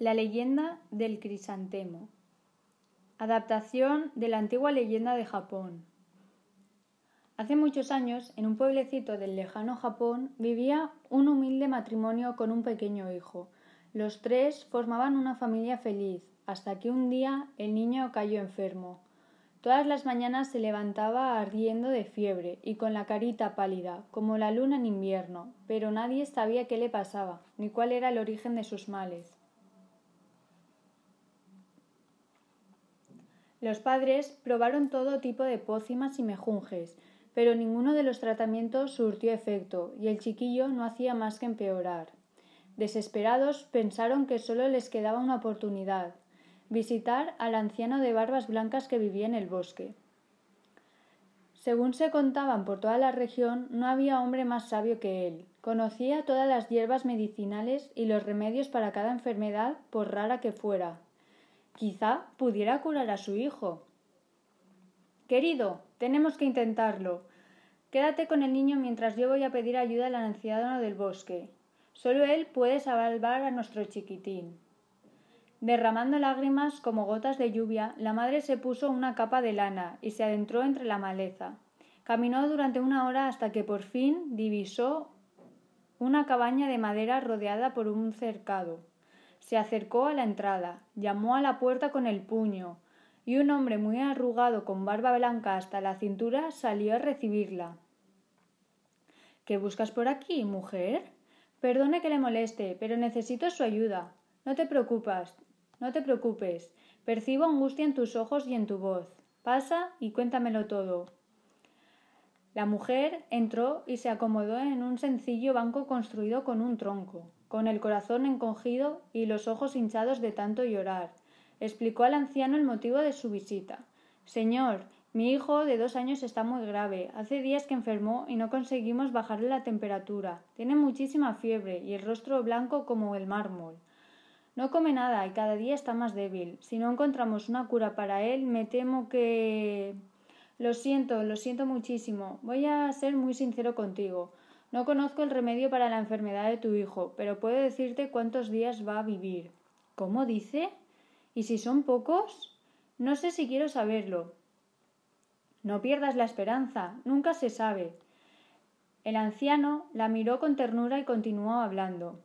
La leyenda del crisantemo. Adaptación de la antigua leyenda de Japón. Hace muchos años, en un pueblecito del lejano Japón, vivía un humilde matrimonio con un pequeño hijo. Los tres formaban una familia feliz, hasta que un día el niño cayó enfermo. Todas las mañanas se levantaba ardiendo de fiebre y con la carita pálida, como la luna en invierno, pero nadie sabía qué le pasaba, ni cuál era el origen de sus males. Los padres probaron todo tipo de pócimas y mejunjes, pero ninguno de los tratamientos surtió efecto, y el chiquillo no hacía más que empeorar. Desesperados pensaron que solo les quedaba una oportunidad visitar al anciano de barbas blancas que vivía en el bosque. Según se contaban por toda la región, no había hombre más sabio que él. Conocía todas las hierbas medicinales y los remedios para cada enfermedad, por rara que fuera. Quizá pudiera curar a su hijo. Querido, tenemos que intentarlo. Quédate con el niño mientras yo voy a pedir ayuda al anciano del bosque. Solo él puede salvar a nuestro chiquitín. Derramando lágrimas como gotas de lluvia, la madre se puso una capa de lana y se adentró entre la maleza. Caminó durante una hora hasta que por fin divisó una cabaña de madera rodeada por un cercado se acercó a la entrada, llamó a la puerta con el puño, y un hombre muy arrugado con barba blanca hasta la cintura salió a recibirla. ¿Qué buscas por aquí, mujer? Perdone que le moleste, pero necesito su ayuda. No te preocupas, no te preocupes. Percibo angustia en tus ojos y en tu voz. Pasa y cuéntamelo todo. La mujer entró y se acomodó en un sencillo banco construido con un tronco con el corazón encogido y los ojos hinchados de tanto llorar. Explicó al anciano el motivo de su visita. Señor, mi hijo de dos años está muy grave. Hace días que enfermó y no conseguimos bajarle la temperatura. Tiene muchísima fiebre y el rostro blanco como el mármol. No come nada y cada día está más débil. Si no encontramos una cura para él, me temo que. Lo siento, lo siento muchísimo. Voy a ser muy sincero contigo. No conozco el remedio para la enfermedad de tu hijo, pero puedo decirte cuántos días va a vivir. ¿Cómo dice? ¿Y si son pocos? No sé si quiero saberlo. No pierdas la esperanza, nunca se sabe. El anciano la miró con ternura y continuó hablando.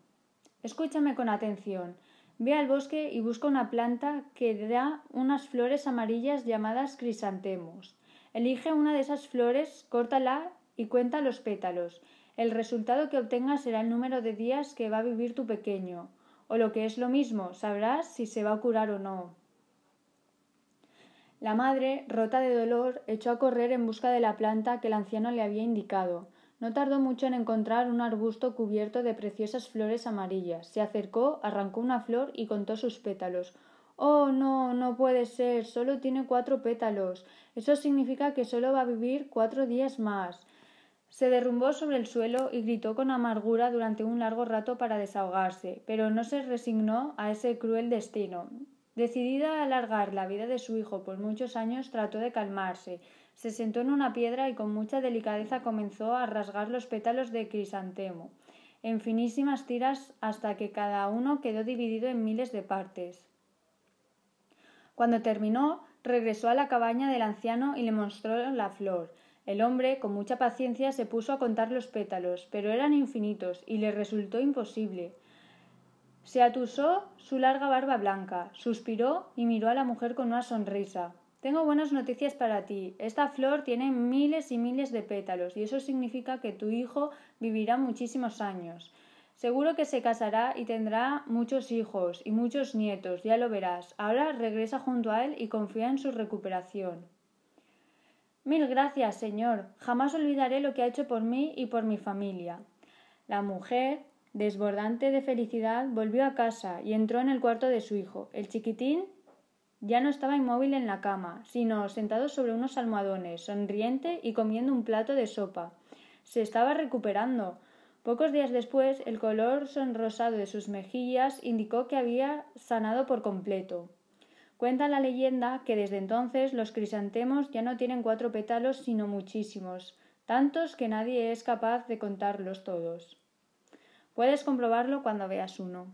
Escúchame con atención. Ve al bosque y busca una planta que da unas flores amarillas llamadas crisantemos. Elige una de esas flores, córtala y cuenta los pétalos. El resultado que obtengas será el número de días que va a vivir tu pequeño, o lo que es lo mismo, sabrás si se va a curar o no. La madre, rota de dolor, echó a correr en busca de la planta que el anciano le había indicado. No tardó mucho en encontrar un arbusto cubierto de preciosas flores amarillas. Se acercó, arrancó una flor y contó sus pétalos. Oh, no, no puede ser. Solo tiene cuatro pétalos. Eso significa que solo va a vivir cuatro días más. Se derrumbó sobre el suelo y gritó con amargura durante un largo rato para desahogarse, pero no se resignó a ese cruel destino. Decidida a alargar la vida de su hijo por muchos años, trató de calmarse. Se sentó en una piedra y con mucha delicadeza comenzó a rasgar los pétalos de crisantemo, en finísimas tiras hasta que cada uno quedó dividido en miles de partes. Cuando terminó, regresó a la cabaña del anciano y le mostró la flor. El hombre, con mucha paciencia, se puso a contar los pétalos, pero eran infinitos y le resultó imposible. Se atusó su larga barba blanca, suspiró y miró a la mujer con una sonrisa. Tengo buenas noticias para ti. Esta flor tiene miles y miles de pétalos y eso significa que tu hijo vivirá muchísimos años. Seguro que se casará y tendrá muchos hijos y muchos nietos, ya lo verás. Ahora regresa junto a él y confía en su recuperación. Mil gracias, señor. Jamás olvidaré lo que ha hecho por mí y por mi familia. La mujer, desbordante de felicidad, volvió a casa y entró en el cuarto de su hijo. El chiquitín ya no estaba inmóvil en la cama, sino sentado sobre unos almohadones, sonriente y comiendo un plato de sopa. Se estaba recuperando. Pocos días después, el color sonrosado de sus mejillas indicó que había sanado por completo. Cuenta la leyenda que desde entonces los crisantemos ya no tienen cuatro pétalos sino muchísimos, tantos que nadie es capaz de contarlos todos. Puedes comprobarlo cuando veas uno.